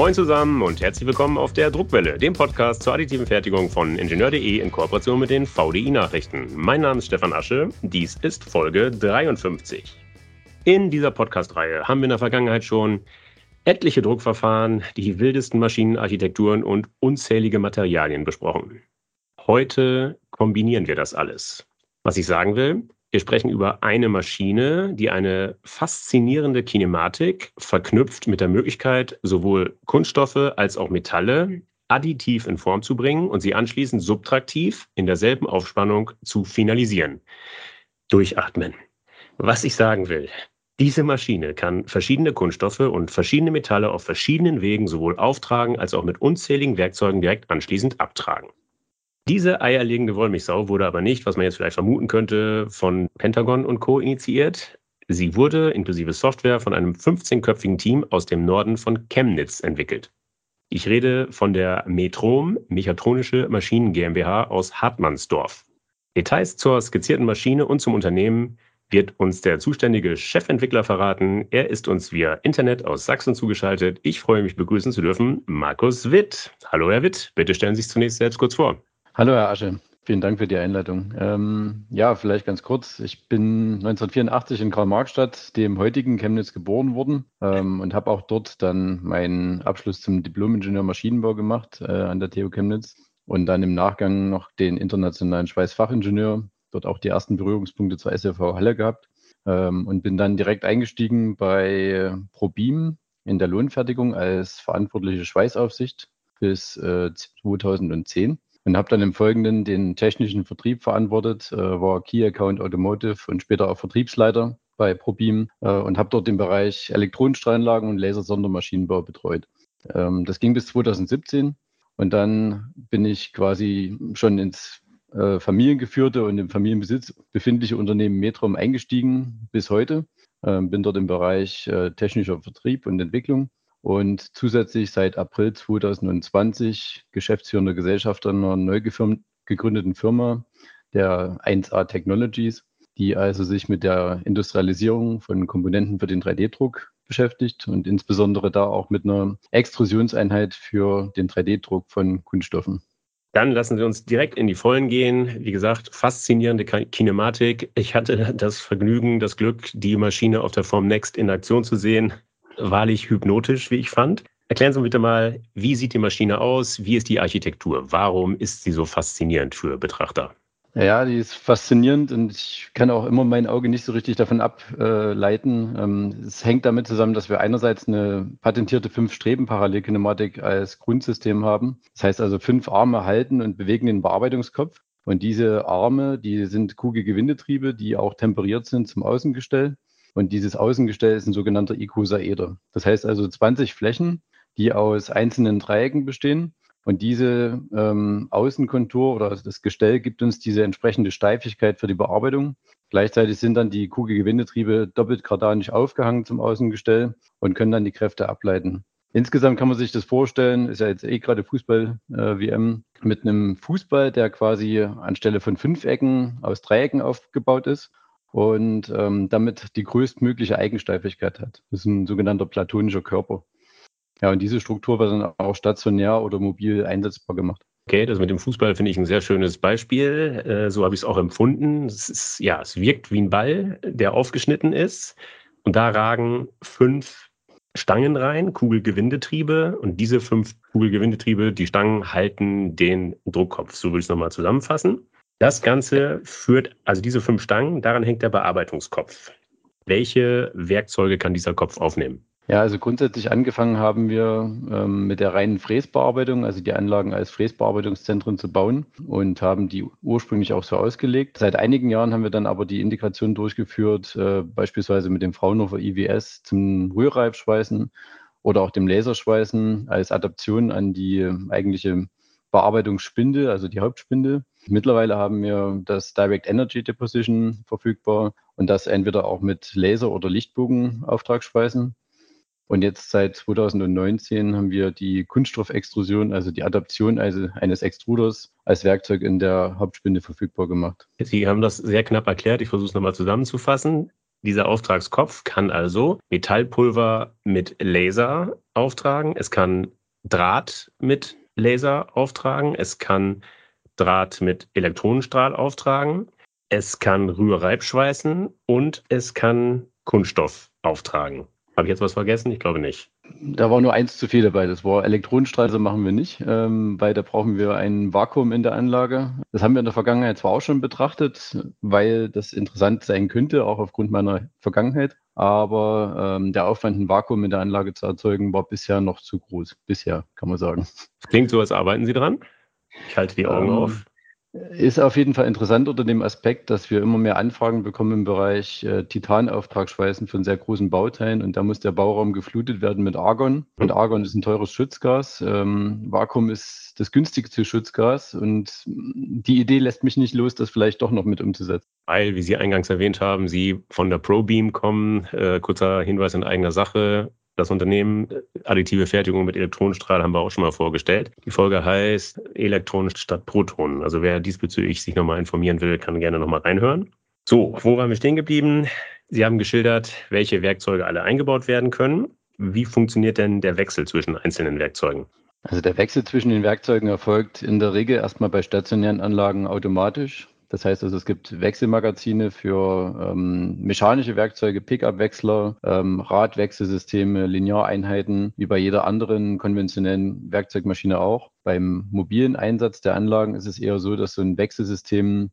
Moin zusammen und herzlich willkommen auf der Druckwelle, dem Podcast zur additiven Fertigung von Ingenieur.de in Kooperation mit den VDI-Nachrichten. Mein Name ist Stefan Asche, dies ist Folge 53. In dieser Podcast-Reihe haben wir in der Vergangenheit schon etliche Druckverfahren, die wildesten Maschinenarchitekturen und unzählige Materialien besprochen. Heute kombinieren wir das alles. Was ich sagen will, wir sprechen über eine Maschine, die eine faszinierende Kinematik verknüpft mit der Möglichkeit, sowohl Kunststoffe als auch Metalle additiv in Form zu bringen und sie anschließend subtraktiv in derselben Aufspannung zu finalisieren. Durchatmen. Was ich sagen will, diese Maschine kann verschiedene Kunststoffe und verschiedene Metalle auf verschiedenen Wegen sowohl auftragen als auch mit unzähligen Werkzeugen direkt anschließend abtragen. Diese eierlegende Wollmilchsau wurde aber nicht, was man jetzt vielleicht vermuten könnte, von Pentagon und Co. initiiert. Sie wurde inklusive Software von einem 15-köpfigen Team aus dem Norden von Chemnitz entwickelt. Ich rede von der Metrom Mechatronische Maschinen GmbH aus Hartmannsdorf. Details zur skizzierten Maschine und zum Unternehmen wird uns der zuständige Chefentwickler verraten. Er ist uns via Internet aus Sachsen zugeschaltet. Ich freue mich begrüßen zu dürfen Markus Witt. Hallo Herr Witt, bitte stellen Sie sich zunächst selbst kurz vor. Hallo Herr Asche, vielen Dank für die Einleitung. Ähm, ja, vielleicht ganz kurz. Ich bin 1984 in Karl-Marx-Stadt, dem heutigen Chemnitz, geboren worden ähm, und habe auch dort dann meinen Abschluss zum Diplom-Ingenieur Maschinenbau gemacht äh, an der TU Chemnitz und dann im Nachgang noch den internationalen Schweißfachingenieur, dort auch die ersten Berührungspunkte zur SFV Halle gehabt ähm, und bin dann direkt eingestiegen bei ProBeam in der Lohnfertigung als verantwortliche Schweißaufsicht bis äh, 2010 und habe dann im Folgenden den technischen Vertrieb verantwortet, äh, war Key Account Automotive und später auch Vertriebsleiter bei ProBeam äh, und habe dort den Bereich Elektronenstrahlanlagen und Lasersondermaschinenbau betreut. Ähm, das ging bis 2017 und dann bin ich quasi schon ins äh, familiengeführte und im Familienbesitz befindliche Unternehmen Metrom eingestiegen bis heute. Ähm, bin dort im Bereich äh, technischer Vertrieb und Entwicklung und zusätzlich seit April 2020 geschäftsführender Gesellschafter einer neu gegründeten Firma, der 1A Technologies, die also sich mit der Industrialisierung von Komponenten für den 3D-Druck beschäftigt und insbesondere da auch mit einer Extrusionseinheit für den 3D-Druck von Kunststoffen. Dann lassen Sie uns direkt in die Vollen gehen. Wie gesagt, faszinierende Kinematik. Ich hatte das Vergnügen, das Glück, die Maschine auf der Form Next in Aktion zu sehen wahrlich hypnotisch, wie ich fand. Erklären Sie bitte mal, wie sieht die Maschine aus? Wie ist die Architektur? Warum ist sie so faszinierend für Betrachter? Ja, die ist faszinierend und ich kann auch immer mein Auge nicht so richtig davon ableiten. Ähm, es hängt damit zusammen, dass wir einerseits eine patentierte Fünf-Streben-Parallelkinematik als Grundsystem haben. Das heißt also fünf Arme halten und bewegen den Bearbeitungskopf. Und diese Arme, die sind Kugelgewindetriebe, die auch temperiert sind zum Außengestell. Und dieses Außengestell ist ein sogenannter Icosaeder. Das heißt also 20 Flächen, die aus einzelnen Dreiecken bestehen. Und diese ähm, Außenkontur oder das Gestell gibt uns diese entsprechende Steifigkeit für die Bearbeitung. Gleichzeitig sind dann die Kugelgewindetriebe doppelt kardanisch aufgehangen zum Außengestell und können dann die Kräfte ableiten. Insgesamt kann man sich das vorstellen, ist ja jetzt eh gerade Fußball-WM, äh, mit einem Fußball, der quasi anstelle von fünf Ecken aus Dreiecken aufgebaut ist und ähm, damit die größtmögliche Eigensteifigkeit hat. Das ist ein sogenannter platonischer Körper. Ja, und diese Struktur wird dann auch stationär oder mobil einsetzbar gemacht. Okay, das mit dem Fußball finde ich ein sehr schönes Beispiel. Äh, so habe ich es auch empfunden. Es ist, ja, es wirkt wie ein Ball, der aufgeschnitten ist. Und da ragen fünf Stangen rein, Kugelgewindetriebe. Und diese fünf Kugelgewindetriebe, die Stangen halten den Druckkopf. So würde ich es nochmal zusammenfassen. Das Ganze führt, also diese fünf Stangen, daran hängt der Bearbeitungskopf. Welche Werkzeuge kann dieser Kopf aufnehmen? Ja, also grundsätzlich angefangen haben wir ähm, mit der reinen Fräsbearbeitung, also die Anlagen als Fräsbearbeitungszentren zu bauen und haben die ursprünglich auch so ausgelegt. Seit einigen Jahren haben wir dann aber die Integration durchgeführt, äh, beispielsweise mit dem Fraunhofer IWS zum Rührreifschweißen oder auch dem Laserschweißen als Adaption an die eigentliche Bearbeitungsspindel, also die Hauptspindel. Mittlerweile haben wir das Direct Energy Deposition verfügbar und das entweder auch mit Laser- oder Lichtbogenauftragsschweißen. Und jetzt seit 2019 haben wir die Kunststoffextrusion, also die Adaption also eines Extruders als Werkzeug in der Hauptspinde verfügbar gemacht. Sie haben das sehr knapp erklärt. Ich versuche es nochmal zusammenzufassen. Dieser Auftragskopf kann also Metallpulver mit Laser auftragen. Es kann Draht mit Laser auftragen. Es kann Draht mit Elektronenstrahl auftragen. Es kann Rührreibschweißen und es kann Kunststoff auftragen. Habe ich jetzt was vergessen? Ich glaube nicht. Da war nur eins zu viel dabei. Das war Elektronenstrahl, machen wir nicht, ähm, weil da brauchen wir ein Vakuum in der Anlage. Das haben wir in der Vergangenheit zwar auch schon betrachtet, weil das interessant sein könnte, auch aufgrund meiner Vergangenheit. Aber ähm, der Aufwand, ein Vakuum in der Anlage zu erzeugen, war bisher noch zu groß. Bisher, kann man sagen. klingt so, als arbeiten Sie dran. Ich halte die Augen ähm, auf. Ist auf jeden Fall interessant unter dem Aspekt, dass wir immer mehr Anfragen bekommen im Bereich äh, Titanauftragsschweißen von sehr großen Bauteilen und da muss der Bauraum geflutet werden mit Argon. Und Argon ist ein teures Schutzgas. Ähm, Vakuum ist das günstigste Schutzgas und die Idee lässt mich nicht los, das vielleicht doch noch mit umzusetzen. Weil, wie Sie eingangs erwähnt haben, Sie von der ProBeam kommen. Äh, kurzer Hinweis in eigener Sache. Das Unternehmen additive Fertigung mit Elektronenstrahl haben wir auch schon mal vorgestellt. Die Folge heißt Elektronen statt Protonen. Also wer diesbezüglich sich nochmal informieren will, kann gerne nochmal reinhören. So, wo waren wir stehen geblieben? Sie haben geschildert, welche Werkzeuge alle eingebaut werden können. Wie funktioniert denn der Wechsel zwischen einzelnen Werkzeugen? Also der Wechsel zwischen den Werkzeugen erfolgt in der Regel erstmal bei stationären Anlagen automatisch. Das heißt also, es gibt Wechselmagazine für ähm, mechanische Werkzeuge, Pickup-Wechsler, ähm, Radwechselsysteme, Lineareinheiten, wie bei jeder anderen konventionellen Werkzeugmaschine auch. Beim mobilen Einsatz der Anlagen ist es eher so, dass so ein Wechselsystem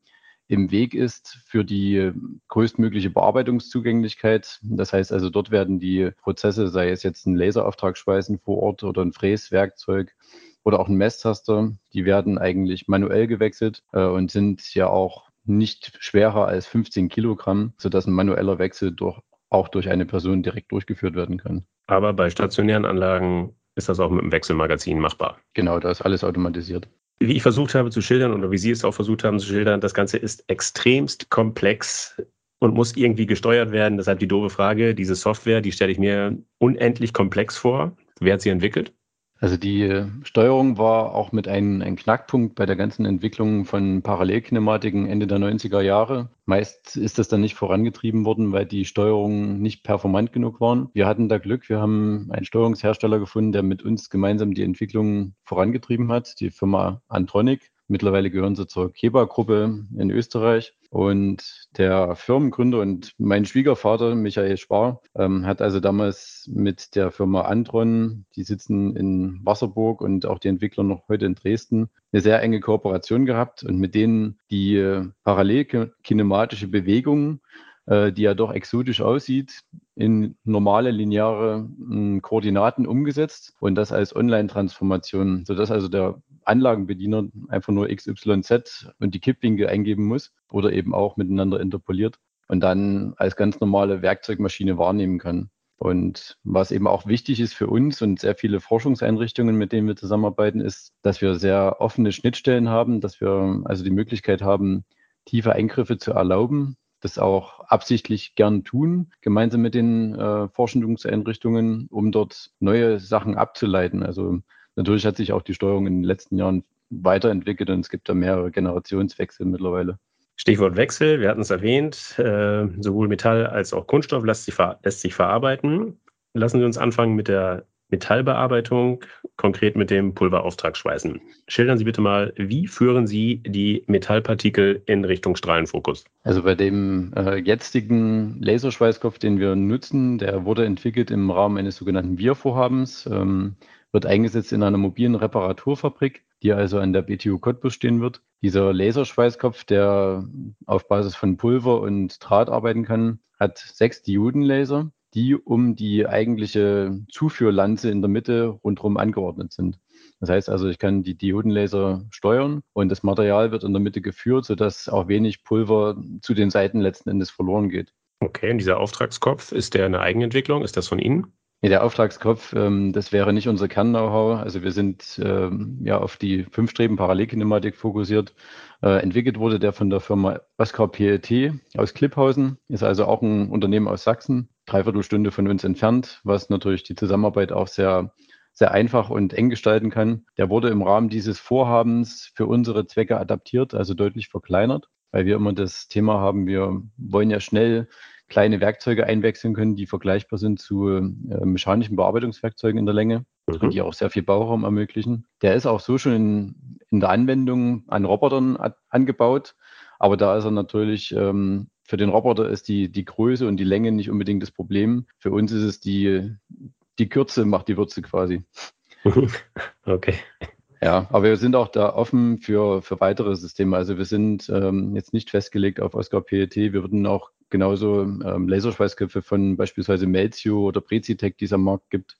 im Weg ist für die größtmögliche Bearbeitungszugänglichkeit. Das heißt also, dort werden die Prozesse, sei es jetzt ein Laserauftragsschweißen vor Ort oder ein Fräswerkzeug, oder auch ein Messtaster, die werden eigentlich manuell gewechselt äh, und sind ja auch nicht schwerer als 15 Kilogramm, sodass ein manueller Wechsel durch, auch durch eine Person direkt durchgeführt werden kann. Aber bei stationären Anlagen ist das auch mit dem Wechselmagazin machbar. Genau, da ist alles automatisiert. Wie ich versucht habe zu schildern oder wie Sie es auch versucht haben zu schildern, das Ganze ist extremst komplex und muss irgendwie gesteuert werden. Deshalb die doofe Frage, diese Software, die stelle ich mir unendlich komplex vor. Wer hat sie entwickelt? Also die Steuerung war auch mit einem ein Knackpunkt bei der ganzen Entwicklung von Parallelkinematiken Ende der 90er Jahre. Meist ist das dann nicht vorangetrieben worden, weil die Steuerungen nicht performant genug waren. Wir hatten da Glück, wir haben einen Steuerungshersteller gefunden, der mit uns gemeinsam die Entwicklung vorangetrieben hat, die Firma Antronic. Mittlerweile gehören sie zur Keba-Gruppe in Österreich. Und der Firmengründer und mein Schwiegervater, Michael Spar, ähm, hat also damals mit der Firma Antron, die sitzen in Wasserburg und auch die Entwickler noch heute in Dresden, eine sehr enge Kooperation gehabt und mit denen die äh, parallelkinematische Bewegung äh, die ja doch exotisch aussieht, in normale lineare äh, Koordinaten umgesetzt und das als Online-Transformation, sodass also der Anlagenbediener einfach nur XYZ und die Kippwinkel eingeben muss oder eben auch miteinander interpoliert und dann als ganz normale Werkzeugmaschine wahrnehmen kann. Und was eben auch wichtig ist für uns und sehr viele Forschungseinrichtungen, mit denen wir zusammenarbeiten, ist, dass wir sehr offene Schnittstellen haben, dass wir also die Möglichkeit haben, tiefe Eingriffe zu erlauben, das auch absichtlich gern tun, gemeinsam mit den äh, Forschungseinrichtungen, um dort neue Sachen abzuleiten. Also natürlich hat sich auch die Steuerung in den letzten Jahren weiterentwickelt und es gibt da mehrere Generationswechsel mittlerweile. Stichwort Wechsel, wir hatten es erwähnt, äh, sowohl Metall als auch Kunststoff lässt sich, lässt sich verarbeiten. Lassen Sie uns anfangen mit der Metallbearbeitung, konkret mit dem Pulverauftragsschweißen. Schildern Sie bitte mal, wie führen Sie die Metallpartikel in Richtung Strahlenfokus? Also bei dem äh, jetzigen Laserschweißkopf, den wir nutzen, der wurde entwickelt im Rahmen eines sogenannten Wir-Vorhabens, ähm, wird eingesetzt in einer mobilen Reparaturfabrik, die also an der BTU Cottbus stehen wird. Dieser Laserschweißkopf, der auf Basis von Pulver und Draht arbeiten kann, hat sechs Diodenlaser die um die eigentliche Zuführlanze in der Mitte rundherum angeordnet sind. Das heißt also, ich kann die Diodenlaser steuern und das Material wird in der Mitte geführt, sodass auch wenig Pulver zu den Seiten letzten Endes verloren geht. Okay, und dieser Auftragskopf, ist der eine Eigenentwicklung? Ist das von Ihnen? Nee, der Auftragskopf, ähm, das wäre nicht unser Kern-Know-how. Also wir sind ähm, ja auf die fünf Streben Parallelkinematik fokussiert. Äh, entwickelt wurde der von der Firma Oskar PLT aus Klipphausen, ist also auch ein Unternehmen aus Sachsen, dreiviertel Stunde von uns entfernt, was natürlich die Zusammenarbeit auch sehr sehr einfach und eng gestalten kann. Der wurde im Rahmen dieses Vorhabens für unsere Zwecke adaptiert, also deutlich verkleinert, weil wir immer das Thema haben, wir wollen ja schnell kleine Werkzeuge einwechseln können, die vergleichbar sind zu äh, mechanischen Bearbeitungswerkzeugen in der Länge mhm. und die auch sehr viel Bauraum ermöglichen. Der ist auch so schon in, in der Anwendung an Robotern angebaut, aber da ist er natürlich ähm, für den Roboter ist die, die Größe und die Länge nicht unbedingt das Problem. Für uns ist es die, die Kürze macht die Würze quasi. okay. Ja, aber wir sind auch da offen für, für weitere Systeme. Also wir sind ähm, jetzt nicht festgelegt auf Oscar PET. Wir würden auch genauso ähm, Laserschweißköpfe von beispielsweise Melzio oder Prezitec, die es am Markt gibt,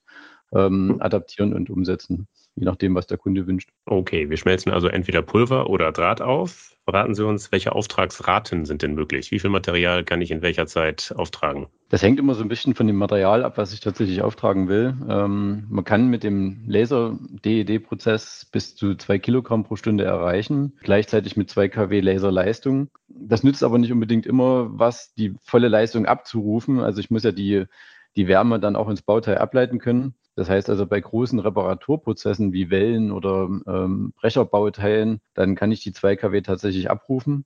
ähm, hm. adaptieren und umsetzen, je nachdem, was der Kunde wünscht. Okay, wir schmelzen also entweder Pulver oder Draht auf. Verraten Sie uns, welche Auftragsraten sind denn möglich? Wie viel Material kann ich in welcher Zeit auftragen? Das hängt immer so ein bisschen von dem Material ab, was ich tatsächlich auftragen will. Ähm, man kann mit dem Laser-DED-Prozess bis zu zwei Kilogramm pro Stunde erreichen, gleichzeitig mit zwei kW Laserleistung. Das nützt aber nicht unbedingt immer was, die volle Leistung abzurufen. Also ich muss ja die, die Wärme dann auch ins Bauteil ableiten können. Das heißt also bei großen Reparaturprozessen wie Wellen oder ähm, Brecherbauteilen, dann kann ich die 2 kW tatsächlich abrufen.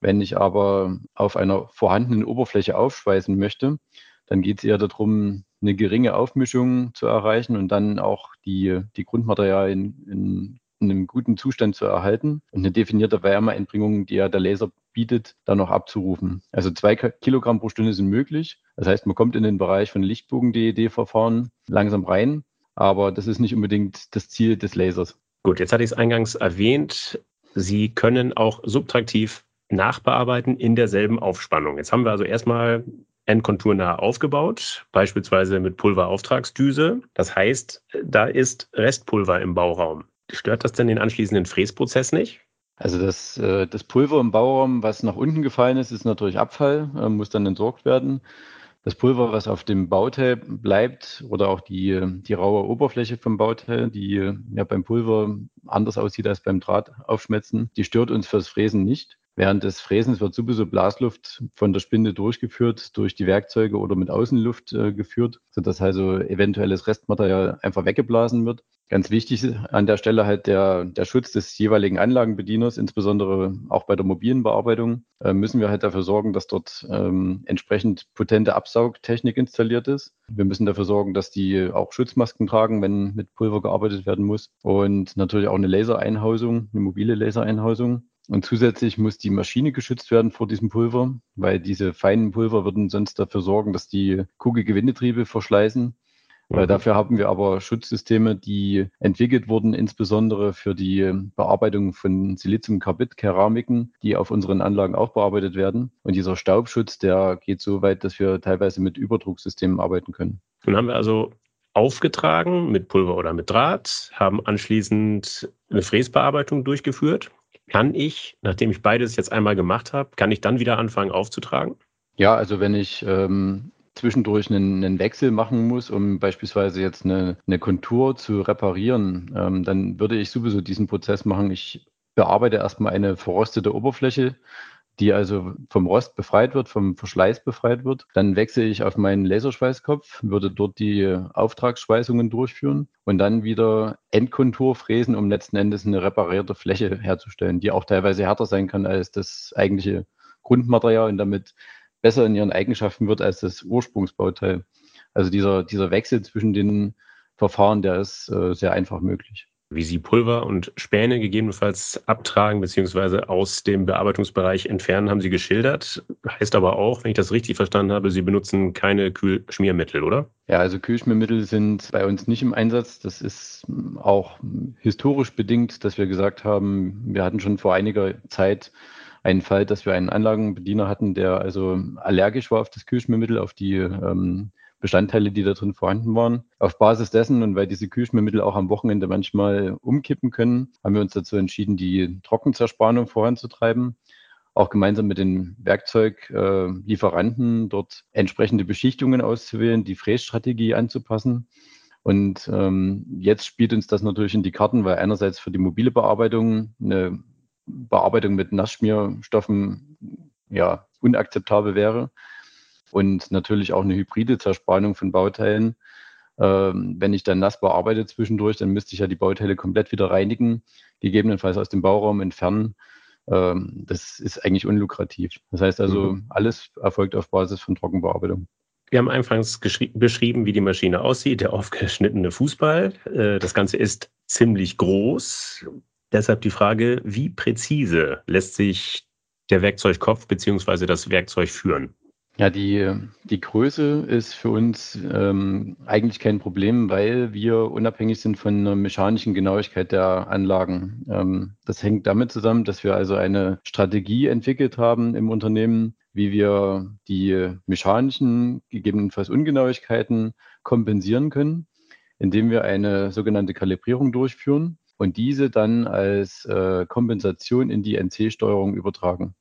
Wenn ich aber auf einer vorhandenen Oberfläche aufschweißen möchte, dann geht es eher darum, eine geringe Aufmischung zu erreichen und dann auch die, die Grundmaterialien in, in einem guten Zustand zu erhalten und eine definierte Wärmeeinbringung, die ja der Laser bietet, dann noch abzurufen. Also zwei Kilogramm pro Stunde sind möglich. Das heißt, man kommt in den Bereich von Lichtbogen-DED-Verfahren langsam rein, aber das ist nicht unbedingt das Ziel des Lasers. Gut, jetzt hatte ich es eingangs erwähnt. Sie können auch subtraktiv nachbearbeiten in derselben Aufspannung. Jetzt haben wir also erstmal endkonturnah aufgebaut, beispielsweise mit Pulverauftragsdüse. Das heißt, da ist Restpulver im Bauraum. Stört das denn den anschließenden Fräsprozess nicht? Also das, äh, das Pulver im Bauraum, was nach unten gefallen ist, ist natürlich Abfall, äh, muss dann entsorgt werden. Das Pulver, was auf dem Bauteil bleibt oder auch die, die raue Oberfläche vom Bauteil, die ja beim Pulver anders aussieht als beim Draht aufschmelzen, die stört uns fürs Fräsen nicht. Während des Fräsens wird sowieso Blasluft von der Spinde durchgeführt, durch die Werkzeuge oder mit Außenluft äh, geführt, sodass also eventuelles Restmaterial einfach weggeblasen wird. Ganz wichtig an der Stelle halt der, der Schutz des jeweiligen Anlagenbedieners, insbesondere auch bei der mobilen Bearbeitung, äh, müssen wir halt dafür sorgen, dass dort ähm, entsprechend potente Absaugtechnik installiert ist. Wir müssen dafür sorgen, dass die auch Schutzmasken tragen, wenn mit Pulver gearbeitet werden muss. Und natürlich auch eine Lasereinhausung, eine mobile Lasereinhausung. Und zusätzlich muss die Maschine geschützt werden vor diesem Pulver, weil diese feinen Pulver würden sonst dafür sorgen, dass die Kugelgewindetriebe verschleißen Mhm. Dafür haben wir aber Schutzsysteme, die entwickelt wurden, insbesondere für die Bearbeitung von Siliziumkarbid-Keramiken, die auf unseren Anlagen auch bearbeitet werden. Und dieser Staubschutz, der geht so weit, dass wir teilweise mit Überdrucksystemen arbeiten können. Dann haben wir also aufgetragen mit Pulver oder mit Draht, haben anschließend eine Fräsbearbeitung durchgeführt. Kann ich, nachdem ich beides jetzt einmal gemacht habe, kann ich dann wieder anfangen aufzutragen? Ja, also wenn ich ähm, zwischendurch einen, einen, Wechsel machen muss, um beispielsweise jetzt eine, eine Kontur zu reparieren, ähm, dann würde ich sowieso diesen Prozess machen. Ich bearbeite erstmal eine verrostete Oberfläche, die also vom Rost befreit wird, vom Verschleiß befreit wird. Dann wechsle ich auf meinen Laserschweißkopf, würde dort die Auftragsschweißungen durchführen und dann wieder Endkontur fräsen, um letzten Endes eine reparierte Fläche herzustellen, die auch teilweise härter sein kann als das eigentliche Grundmaterial und damit besser in ihren Eigenschaften wird als das Ursprungsbauteil. Also dieser, dieser Wechsel zwischen den Verfahren, der ist äh, sehr einfach möglich. Wie Sie Pulver und Späne gegebenenfalls abtragen bzw. aus dem Bearbeitungsbereich entfernen, haben Sie geschildert. Heißt aber auch, wenn ich das richtig verstanden habe, Sie benutzen keine Kühlschmiermittel, oder? Ja, also Kühlschmiermittel sind bei uns nicht im Einsatz. Das ist auch historisch bedingt, dass wir gesagt haben, wir hatten schon vor einiger Zeit einen Fall, dass wir einen Anlagenbediener hatten, der also allergisch war auf das Kühlschmiermittel, auf die ähm, Bestandteile, die da drin vorhanden waren. Auf Basis dessen und weil diese Kühlschmiermittel auch am Wochenende manchmal umkippen können, haben wir uns dazu entschieden, die Trockenzerspannung voranzutreiben. Auch gemeinsam mit den Werkzeuglieferanten äh, dort entsprechende Beschichtungen auszuwählen, die Frässtrategie anzupassen. Und ähm, jetzt spielt uns das natürlich in die Karten, weil einerseits für die mobile Bearbeitung eine Bearbeitung mit Nassschmierstoffen ja unakzeptabel wäre. Und natürlich auch eine hybride Zerspannung von Bauteilen. Ähm, wenn ich dann nass bearbeite zwischendurch, dann müsste ich ja die Bauteile komplett wieder reinigen, gegebenenfalls aus dem Bauraum entfernen. ähm, das ist eigentlich unlukrativ. Das heißt also, mhm. alles erfolgt auf Basis von Trockenbearbeitung. Wir haben anfangs beschrieben, wie die Maschine aussieht, der aufgeschnittene Fußball. Äh, das Ganze ist ziemlich groß. Deshalb die Frage, wie präzise lässt sich der Werkzeugkopf bzw. das Werkzeug führen? Ja, die, die Größe ist für uns ähm, eigentlich kein Problem, weil wir unabhängig sind von der mechanischen Genauigkeit der Anlagen. Ähm, das hängt damit zusammen, dass wir also eine Strategie entwickelt haben im Unternehmen, wie wir die mechanischen, gegebenenfalls Ungenauigkeiten kompensieren können, indem wir eine sogenannte Kalibrierung durchführen und diese dann als äh, Kompensation in die NC-Steuerung übertragen.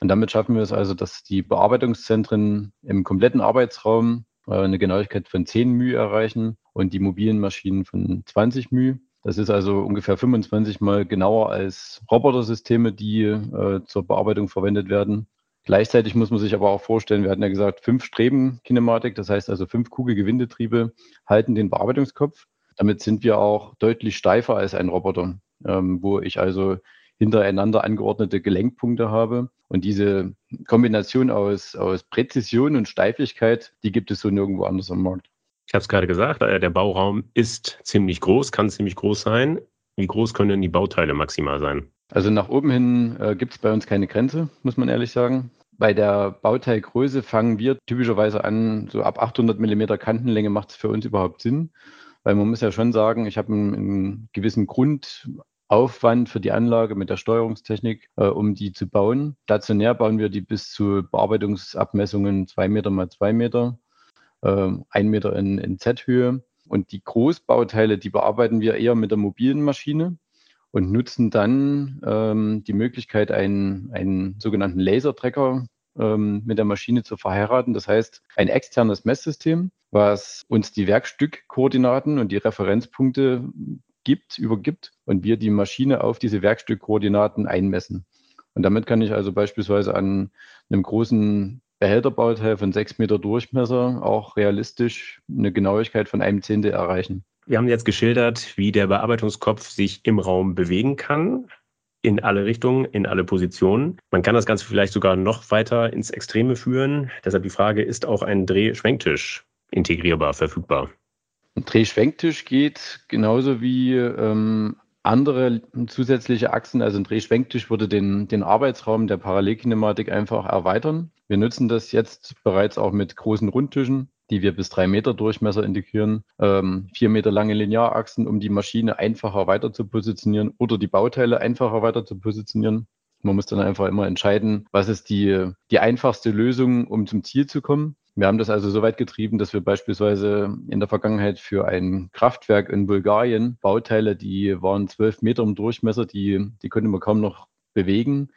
Und damit schaffen wir es also, dass die Bearbeitungszentren im kompletten Arbeitsraum äh, eine Genauigkeit von 10 μ erreichen und die mobilen Maschinen von 20 μ. Das ist also ungefähr 25 mal genauer als Robotersysteme, die äh, zur Bearbeitung verwendet werden. Gleichzeitig muss man sich aber auch vorstellen, wir hatten ja gesagt, fünf Streben-Kinematik, das heißt also fünf Kugelgewindetriebe halten den Bearbeitungskopf. Damit sind wir auch deutlich steifer als ein Roboter, ähm, wo ich also hintereinander angeordnete Gelenkpunkte habe. Und diese Kombination aus, aus Präzision und Steifigkeit, die gibt es so nirgendwo anders am Markt. Ich habe es gerade gesagt, äh, der Bauraum ist ziemlich groß, kann ziemlich groß sein. Wie groß können denn die Bauteile maximal sein? Also nach oben hin äh, gibt es bei uns keine Grenze, muss man ehrlich sagen. Bei der Bauteilgröße fangen wir typischerweise an, so ab 800 mm Kantenlänge macht es für uns überhaupt Sinn. Weil man muss ja schon sagen, ich habe einen, einen gewissen Grund, Aufwand für die Anlage mit der Steuerungstechnik, äh, um die zu bauen. Stationär bauen wir die bis zu Bearbeitungsabmessungen zwei Meter mal zwei Meter, äh, ein Meter in, in Z-Höhe. Und die Großbauteile, die bearbeiten wir eher mit der mobilen Maschine und nutzen dann ähm, die Möglichkeit, einen, einen sogenannten Lasertracker ähm, mit der Maschine zu verheiraten. Das heißt, ein externes Messsystem, was uns die Werkstückkoordinaten und die Referenzpunkte gibt, übergibt und wir die Maschine auf diese Werkstückkoordinaten einmessen. Und damit kann ich also beispielsweise an einem großen Behälterbauteil von sechs Meter Durchmesser auch realistisch eine Genauigkeit von einem Zehntel erreichen. Wir haben jetzt geschildert, wie der Bearbeitungskopf sich im Raum bewegen kann, in alle Richtungen, in alle Positionen. Man kann das Ganze vielleicht sogar noch weiter ins Extreme führen. Deshalb die Frage, ist auch ein Dreh-Schwenktisch integrierbar, verfügbar? Ein Drehschwenktisch geht genauso wie ähm, andere zusätzliche Achsen. Also ein Drehschwenktisch würde den, den Arbeitsraum der Parallelkinematik einfach erweitern. Wir nutzen das jetzt bereits auch mit großen Rundtischen, die wir bis drei Meter Durchmesser integrieren, ähm, vier Meter lange Linearachsen, um die Maschine einfacher weiter zu positionieren oder die Bauteile einfacher weiter zu positionieren. Man muss dann einfach immer entscheiden, was ist die, die einfachste Lösung, um zum Ziel zu kommen. Wir haben das also so weit getrieben, dass wir beispielsweise in der Vergangenheit für ein Kraftwerk in Bulgarien Bauteile, die waren zwölf Meter im Durchmesser, die, die konnte man kaum noch bewegen,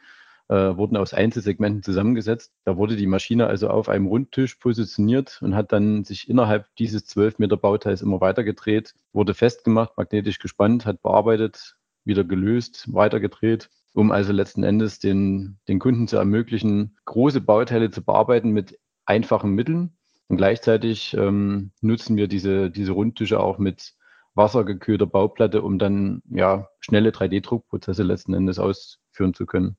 äh, wurden aus Einzelsegmenten zusammengesetzt. Da wurde die Maschine also auf einem Rundtisch positioniert und hat dann sich innerhalb dieses zwölf Meter Bauteils immer weiter gedreht, wurde festgemacht, magnetisch gespannt, hat bearbeitet, wieder gelöst, weitergedreht um also letzten Endes den, den Kunden zu ermöglichen, große Bauteile zu bearbeiten mit einfachen Mitteln. Und gleichzeitig ähm, nutzen wir diese, diese Rundtische auch mit wassergekühlter Bauplatte, um dann ja schnelle 3D-Druckprozesse letzten Endes ausführen zu können.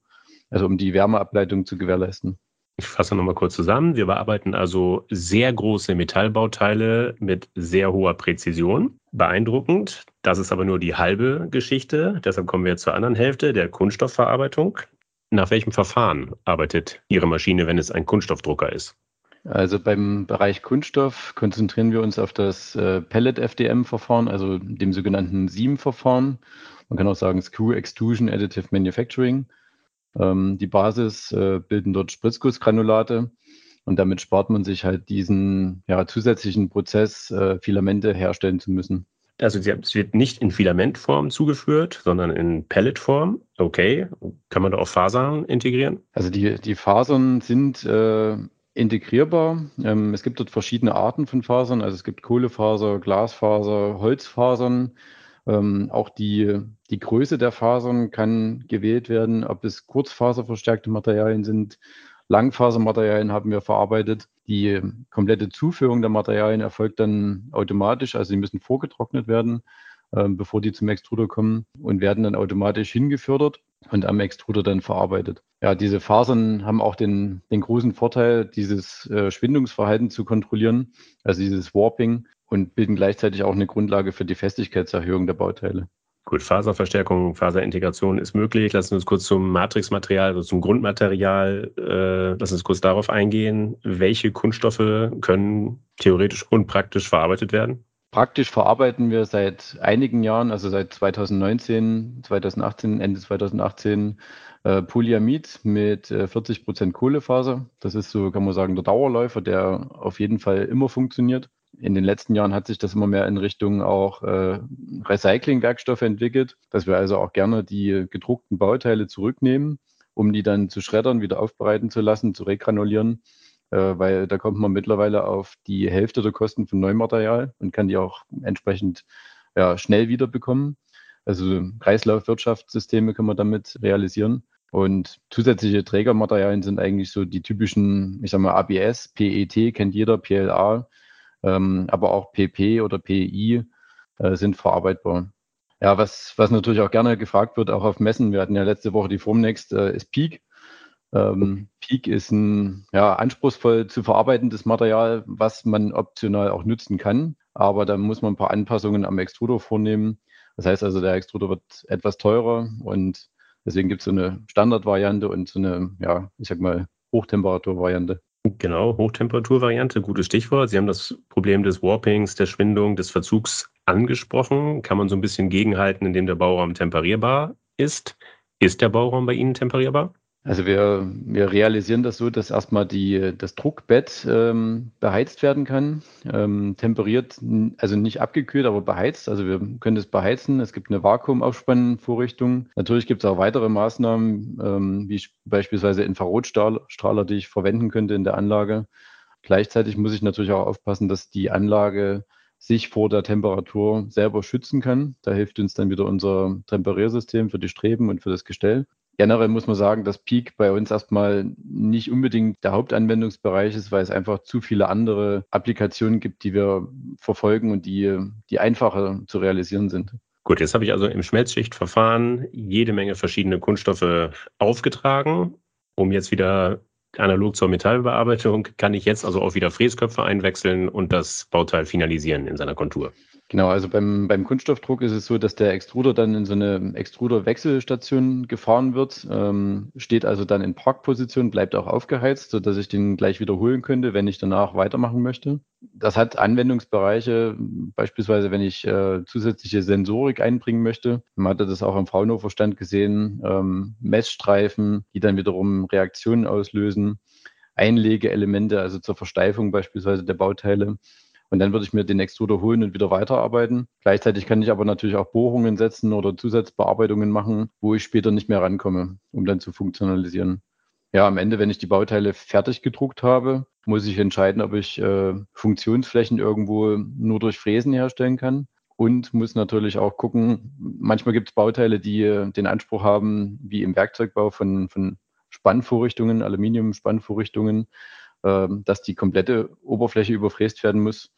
Also um die Wärmeableitung zu gewährleisten. Ich fasse nochmal kurz zusammen. Wir bearbeiten also sehr große Metallbauteile mit sehr hoher Präzision. Beeindruckend. Das ist aber nur die halbe Geschichte. Deshalb kommen wir zur anderen Hälfte, der Kunststoffverarbeitung. Nach welchem Verfahren arbeitet Ihre Maschine, wenn es ein Kunststoffdrucker ist? Also beim Bereich Kunststoff konzentrieren wir uns auf das äh, Pellet-FDM-Verfahren, also dem sogenannten SIEM-Verfahren. Man kann auch sagen Screw Extrusion Additive Manufacturing. Ähm, die Basis äh, bilden dort Spritzgussgranulate und damit spart man sich halt diesen ja, zusätzlichen Prozess, äh, Filamente herstellen zu müssen. Also es wird nicht in Filamentform zugeführt, sondern in Pelletform. Okay. Kann man da auch Fasern integrieren? Also die, die Fasern sind äh, integrierbar. Ähm, es gibt dort verschiedene Arten von Fasern. Also es gibt Kohlefaser, Glasfaser, Holzfasern. Ähm, auch die, die Größe der Fasern kann gewählt werden, ob es kurzfaserverstärkte Materialien sind. Langfasermaterialien haben wir verarbeitet. Die komplette Zuführung der Materialien erfolgt dann automatisch, also sie müssen vorgetrocknet werden, äh, bevor die zum Extruder kommen und werden dann automatisch hingefördert. Und am Extruder dann verarbeitet. Ja, diese Fasern haben auch den, den großen Vorteil, dieses äh, Schwindungsverhalten zu kontrollieren, also dieses Warping und bilden gleichzeitig auch eine Grundlage für die Festigkeitserhöhung der Bauteile. Gut, Faserverstärkung, Faserintegration ist möglich. Lassen Sie uns kurz zum Matrixmaterial, also zum Grundmaterial, äh, lassen Sie uns kurz darauf eingehen. Welche Kunststoffe können theoretisch und praktisch verarbeitet werden? Praktisch verarbeiten wir seit einigen Jahren, also seit 2019, 2018, Ende 2018, äh, Polyamid mit äh, 40 Prozent Kohlefaser. Das ist so, kann man sagen, der Dauerläufer, der auf jeden Fall immer funktioniert. In den letzten Jahren hat sich das immer mehr in Richtung auch äh, Recycling-Werkstoffe entwickelt, dass wir also auch gerne die gedruckten Bauteile zurücknehmen, um die dann zu schreddern, wieder aufbereiten zu lassen, zu regranulieren weil da kommt man mittlerweile auf die Hälfte der Kosten von Neumaterial und kann die auch entsprechend ja, schnell wiederbekommen. Also Kreislaufwirtschaftssysteme können wir damit realisieren. Und zusätzliche Trägermaterialien sind eigentlich so die typischen, ich sag mal, ABS, PET kennt jeder, PLA, ähm, aber auch PP oder PI äh, sind verarbeitbar. Ja, was, was natürlich auch gerne gefragt wird, auch auf Messen, wir hatten ja letzte Woche die Formnext, äh, ist Peak. Ähm, Peak ist ein ja, anspruchsvoll zu verarbeitendes Material, was man optional auch nutzen kann. Aber da muss man ein paar Anpassungen am Extruder vornehmen. Das heißt also, der Extruder wird etwas teurer und deswegen gibt es so eine Standardvariante und so eine, ja, ich sag mal, Hochtemperaturvariante. Genau, Hochtemperaturvariante, gutes Stichwort. Sie haben das Problem des Warpings, der Schwindung, des Verzugs angesprochen. Kann man so ein bisschen gegenhalten, indem der Bauraum temperierbar ist? Ist der Bauraum bei Ihnen temperierbar? Also wir, wir realisieren das so, dass erstmal die, das Druckbett ähm, beheizt werden kann, ähm, temperiert, also nicht abgekühlt, aber beheizt. Also wir können das beheizen. Es gibt eine Vakuumaufspannvorrichtung. Natürlich gibt es auch weitere Maßnahmen, ähm, wie beispielsweise Infrarotstrahler, die ich verwenden könnte in der Anlage. Gleichzeitig muss ich natürlich auch aufpassen, dass die Anlage sich vor der Temperatur selber schützen kann. Da hilft uns dann wieder unser Temperiersystem für die Streben und für das Gestell. Generell muss man sagen, dass Peak bei uns erstmal nicht unbedingt der Hauptanwendungsbereich ist, weil es einfach zu viele andere Applikationen gibt, die wir verfolgen und die, die einfacher zu realisieren sind. Gut, jetzt habe ich also im Schmelzschichtverfahren jede Menge verschiedene Kunststoffe aufgetragen. Um jetzt wieder analog zur Metallbearbeitung kann ich jetzt also auch wieder Fräsköpfe einwechseln und das Bauteil finalisieren in seiner Kontur. Genau, also beim, beim Kunststoffdruck ist es so, dass der Extruder dann in so eine Extruder-Wechselstation gefahren wird, ähm, steht also dann in Parkposition, bleibt auch aufgeheizt, sodass ich den gleich wiederholen könnte, wenn ich danach weitermachen möchte. Das hat Anwendungsbereiche, beispielsweise wenn ich äh, zusätzliche Sensorik einbringen möchte. Man hatte das auch im Fraunhofer-Stand gesehen, ähm, Messstreifen, die dann wiederum Reaktionen auslösen, Einlegeelemente, also zur Versteifung beispielsweise der Bauteile. Und dann würde ich mir den Extruder holen und wieder weiterarbeiten. Gleichzeitig kann ich aber natürlich auch Bohrungen setzen oder Zusatzbearbeitungen machen, wo ich später nicht mehr rankomme, um dann zu funktionalisieren. Ja, am Ende, wenn ich die Bauteile fertig gedruckt habe, muss ich entscheiden, ob ich äh, Funktionsflächen irgendwo nur durch Fräsen herstellen kann und muss natürlich auch gucken, manchmal gibt es Bauteile, die äh, den Anspruch haben, wie im Werkzeugbau von, von Spannvorrichtungen, Aluminium-Spannvorrichtungen, äh, dass die komplette Oberfläche überfräst werden muss.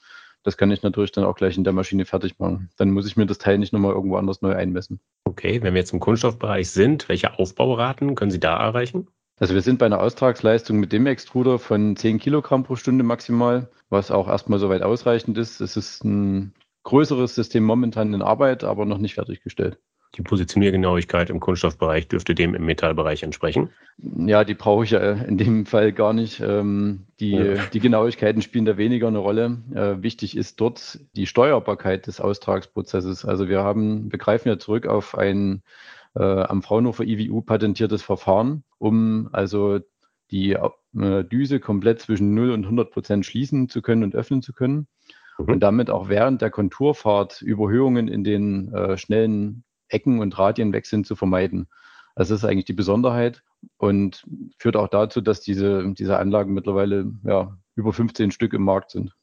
Das kann ich natürlich dann auch gleich in der Maschine fertig machen. Dann muss ich mir das Teil nicht nochmal irgendwo anders neu einmessen. Okay, wenn wir jetzt im Kunststoffbereich sind, welche Aufbauraten können Sie da erreichen? Also wir sind bei einer Austragsleistung mit dem Extruder von 10 Kilogramm pro Stunde maximal, was auch erstmal soweit ausreichend ist. Es ist ein größeres System momentan in Arbeit, aber noch nicht fertiggestellt. Die Positioniergenauigkeit im Kunststoffbereich dürfte dem im Metallbereich entsprechen. Ja, die brauche ich ja in dem Fall gar nicht. Ähm, die, ja. die Genauigkeiten spielen da weniger eine Rolle. Äh, wichtig ist dort die Steuerbarkeit des Austragsprozesses. Also wir haben, wir greifen ja zurück auf ein äh, am Fraunhofer IWU patentiertes Verfahren, um also die äh, Düse komplett zwischen 0 und 100 Prozent schließen zu können und öffnen zu können. Mhm. Und damit auch während der Konturfahrt Überhöhungen in den äh, schnellen Ecken und Radienwechseln zu vermeiden. Also das ist eigentlich die Besonderheit und führt auch dazu, dass diese, diese Anlagen mittlerweile ja, über 15 Stück im Markt sind.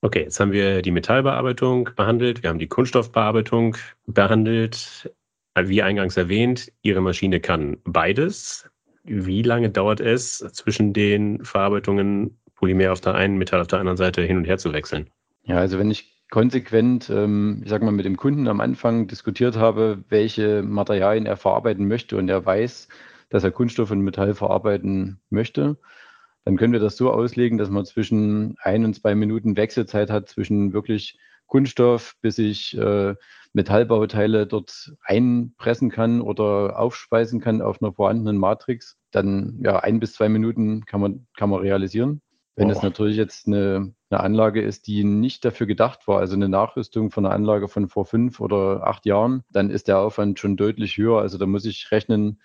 Okay, jetzt haben wir die Metallbearbeitung behandelt, wir haben die Kunststoffbearbeitung behandelt. Wie eingangs erwähnt, Ihre Maschine kann beides. Wie lange dauert es zwischen den Verarbeitungen Polymer auf der einen, Metall auf der anderen Seite hin und her zu wechseln? Ja, also wenn ich konsequent, ähm, ich sag mal, mit dem Kunden am Anfang diskutiert habe, welche Materialien er verarbeiten möchte und er weiß, dass er Kunststoff und Metall verarbeiten möchte, dann können wir das so auslegen, dass man zwischen ein und zwei Minuten Wechselzeit hat zwischen wirklich Kunststoff, bis ich äh, Metallbauteile dort einpressen kann oder aufspeisen kann auf einer vorhandenen Matrix. Dann ja, ein bis zwei Minuten kann man, kann man realisieren. Wenn oh. es natürlich jetzt eine, eine Anlage ist, die nicht dafür gedacht war, also eine Nachrüstung von einer Anlage von vor fünf oder acht Jahren, dann ist der Aufwand schon deutlich höher. Also da muss ich rechnen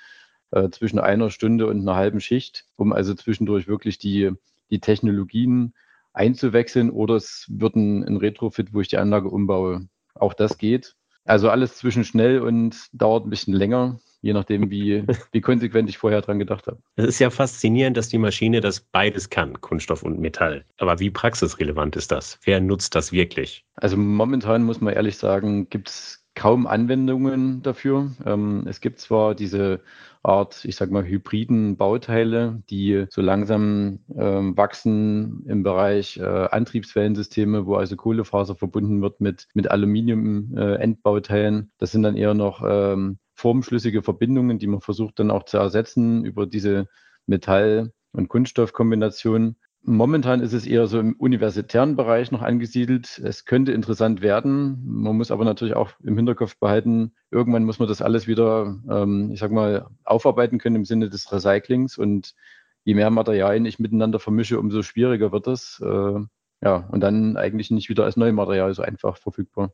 äh, zwischen einer Stunde und einer halben Schicht, um also zwischendurch wirklich die, die Technologien einzuwechseln oder es wird ein, ein Retrofit, wo ich die Anlage umbaue. Auch das geht. Also alles zwischen schnell und dauert ein bisschen länger, je nachdem, wie, wie konsequent ich vorher dran gedacht habe. Es ist ja faszinierend, dass die Maschine das beides kann, Kunststoff und Metall. Aber wie praxisrelevant ist das? Wer nutzt das wirklich? Also momentan muss man ehrlich sagen, gibt es kaum Anwendungen dafür. Ähm, es gibt zwar diese Art, ich sag mal, hybriden Bauteile, die so langsam ähm, wachsen im Bereich äh, Antriebswellensysteme, wo also Kohlefaser verbunden wird mit, mit Aluminium-Endbauteilen. Äh, das sind dann eher noch ähm, formschlüssige Verbindungen, die man versucht dann auch zu ersetzen über diese Metall- und Kunststoffkombination. Momentan ist es eher so im universitären Bereich noch angesiedelt. Es könnte interessant werden. Man muss aber natürlich auch im Hinterkopf behalten, irgendwann muss man das alles wieder, ähm, ich sag mal, aufarbeiten können im Sinne des Recyclings. Und je mehr Materialien ich miteinander vermische, umso schwieriger wird es. Äh, ja, und dann eigentlich nicht wieder als Neumaterial so einfach verfügbar.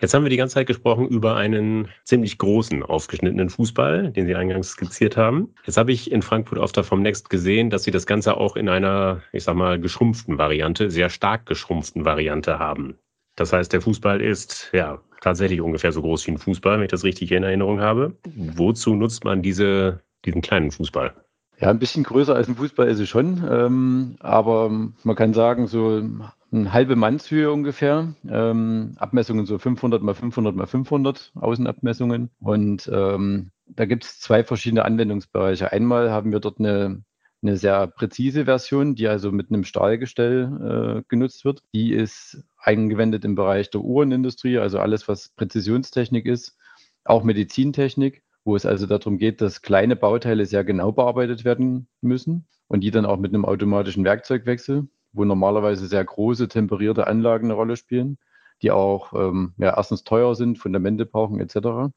Jetzt haben wir die ganze Zeit gesprochen über einen ziemlich großen, aufgeschnittenen Fußball, den Sie eingangs skizziert haben. Jetzt habe ich in Frankfurt auf der vom Next gesehen, dass Sie das Ganze auch in einer, ich sag mal, geschrumpften Variante, sehr stark geschrumpften Variante haben. Das heißt, der Fußball ist ja tatsächlich ungefähr so groß wie ein Fußball, wenn ich das richtig in Erinnerung habe. Wozu nutzt man diese, diesen kleinen Fußball? Ja, ein bisschen größer als ein Fußball ist es schon, ähm, aber man kann sagen, so eine halbe Mannshöhe ungefähr. Ähm, Abmessungen so 500 mal 500 mal 500 Außenabmessungen. Und ähm, da gibt es zwei verschiedene Anwendungsbereiche. Einmal haben wir dort eine, eine sehr präzise Version, die also mit einem Stahlgestell äh, genutzt wird. Die ist eingewendet im Bereich der Uhrenindustrie, also alles, was Präzisionstechnik ist, auch Medizintechnik wo es also darum geht, dass kleine Bauteile sehr genau bearbeitet werden müssen und die dann auch mit einem automatischen Werkzeugwechsel wo normalerweise sehr große temperierte Anlagen eine Rolle spielen, die auch ähm, ja, erstens teuer sind, Fundamente brauchen etc.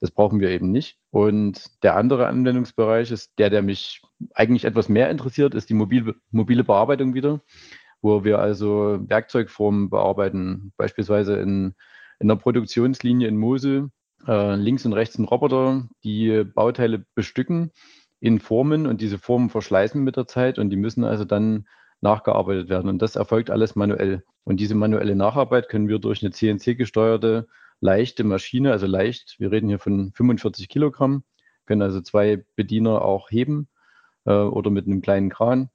Das brauchen wir eben nicht. Und der andere Anwendungsbereich ist der, der mich eigentlich etwas mehr interessiert, ist die mobile, mobile Bearbeitung wieder, wo wir also Werkzeugformen bearbeiten, beispielsweise in, in der Produktionslinie in Mosel, äh, links und rechts ein Roboter, die Bauteile bestücken in Formen und diese Formen verschleißen mit der Zeit und die müssen also dann nachgearbeitet werden. Und das erfolgt alles manuell. Und diese manuelle Nacharbeit können wir durch eine CNC-gesteuerte leichte Maschine, also leicht, wir reden hier von 45 Kilogramm, können also zwei Bediener auch heben äh, oder mit einem kleinen Kran.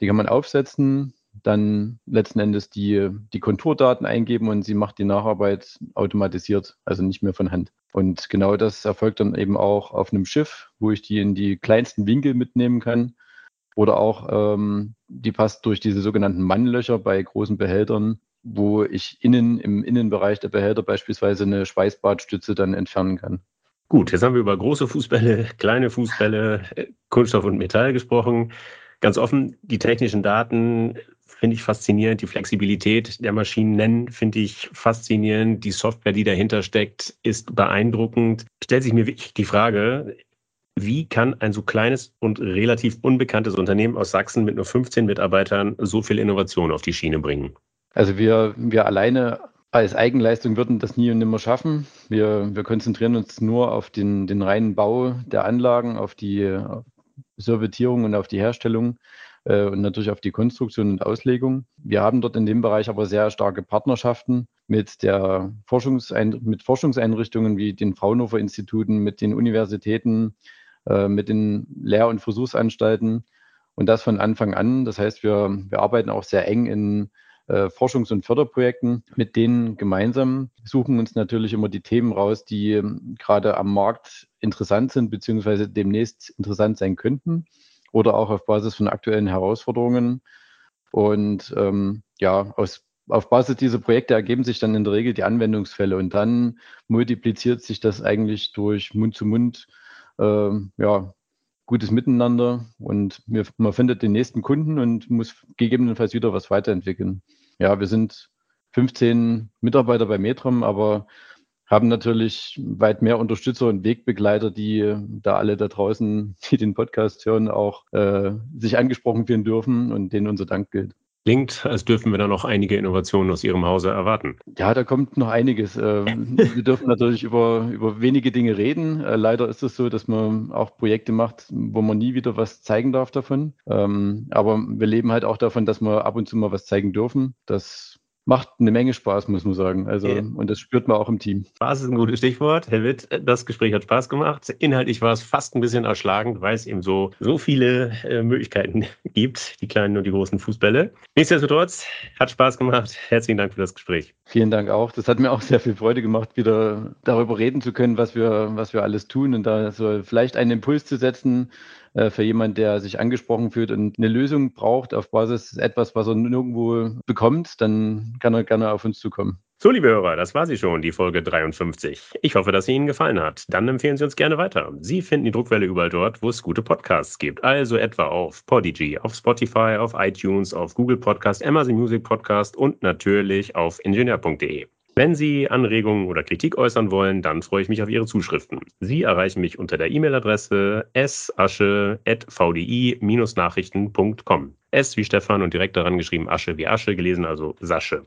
Die kann man aufsetzen, dann letzten Endes die, die Konturdaten eingeben und sie macht die Nacharbeit automatisiert, also nicht mehr von Hand. Und genau das erfolgt dann eben auch auf einem Schiff, wo ich die in die kleinsten Winkel mitnehmen kann oder auch, ähm, die passt durch diese sogenannten Mannlöcher bei großen Behältern, wo ich innen im Innenbereich der Behälter beispielsweise eine Schweißbadstütze dann entfernen kann. Gut, jetzt haben wir über große Fußbälle, kleine Fußbälle, Kunststoff und Metall gesprochen. Ganz offen, die technischen Daten finde ich faszinierend. Die Flexibilität der Maschinen finde ich faszinierend. Die Software, die dahinter steckt, ist beeindruckend. Stellt sich mir wirklich die Frage, wie kann ein so kleines und relativ unbekanntes Unternehmen aus Sachsen mit nur 15 Mitarbeitern so viel Innovation auf die Schiene bringen? Also wir, wir alleine als Eigenleistung würden das nie und nimmer schaffen. Wir, wir konzentrieren uns nur auf den, den reinen Bau der Anlagen, auf die Servitierung und auf die Herstellung äh, und natürlich auf die Konstruktion und Auslegung. Wir haben dort in dem Bereich aber sehr starke Partnerschaften mit, der Forschungsein mit Forschungseinrichtungen wie den Fraunhofer Instituten, mit den Universitäten, äh, mit den Lehr- und Versuchsanstalten und das von Anfang an. Das heißt, wir, wir arbeiten auch sehr eng in äh, Forschungs- und Förderprojekten mit denen gemeinsam, suchen uns natürlich immer die Themen raus, die ähm, gerade am Markt interessant sind, beziehungsweise demnächst interessant sein könnten oder auch auf Basis von aktuellen Herausforderungen. Und ähm, ja, aus auf Basis dieser Projekte ergeben sich dann in der Regel die Anwendungsfälle und dann multipliziert sich das eigentlich durch Mund zu Mund, äh, ja, gutes Miteinander und wir, man findet den nächsten Kunden und muss gegebenenfalls wieder was weiterentwickeln. Ja, wir sind 15 Mitarbeiter bei Metrum, aber haben natürlich weit mehr Unterstützer und Wegbegleiter, die da alle da draußen, die den Podcast hören, auch äh, sich angesprochen fühlen dürfen und denen unser Dank gilt. Klingt, als dürfen wir da noch einige Innovationen aus Ihrem Hause erwarten. Ja, da kommt noch einiges. Ähm, wir dürfen natürlich über, über wenige Dinge reden. Äh, leider ist es so, dass man auch Projekte macht, wo man nie wieder was zeigen darf davon. Ähm, aber wir leben halt auch davon, dass wir ab und zu mal was zeigen dürfen. Das macht eine Menge Spaß, muss man sagen. Also, ja. und das spürt man auch im Team. Spaß ist ein gutes Stichwort. Herr Witt, das Gespräch hat Spaß gemacht. Inhaltlich war es fast ein bisschen erschlagend, weil es eben so, so viele äh, Möglichkeiten gibt, die kleinen und die großen Fußbälle. Nichtsdestotrotz, hat Spaß gemacht. Herzlichen Dank für das Gespräch. Vielen Dank auch. Das hat mir auch sehr viel Freude gemacht, wieder darüber reden zu können, was wir, was wir alles tun und da so vielleicht einen Impuls zu setzen, äh, für jemanden, der sich angesprochen fühlt und eine Lösung braucht auf Basis etwas, was er nirgendwo bekommt, dann kann er gerne auf uns zukommen. So, liebe Hörer, das war sie schon, die Folge 53. Ich hoffe, dass sie Ihnen gefallen hat. Dann empfehlen Sie uns gerne weiter. Sie finden die Druckwelle überall dort, wo es gute Podcasts gibt. Also etwa auf Podigy, auf Spotify, auf iTunes, auf Google Podcast, Amazon Music Podcast und natürlich auf ingenieur.de. Wenn Sie Anregungen oder Kritik äußern wollen, dann freue ich mich auf Ihre Zuschriften. Sie erreichen mich unter der E-Mail-Adresse sasche.vdi-nachrichten.com. S wie Stefan und direkt daran geschrieben Asche wie Asche, gelesen also Sasche.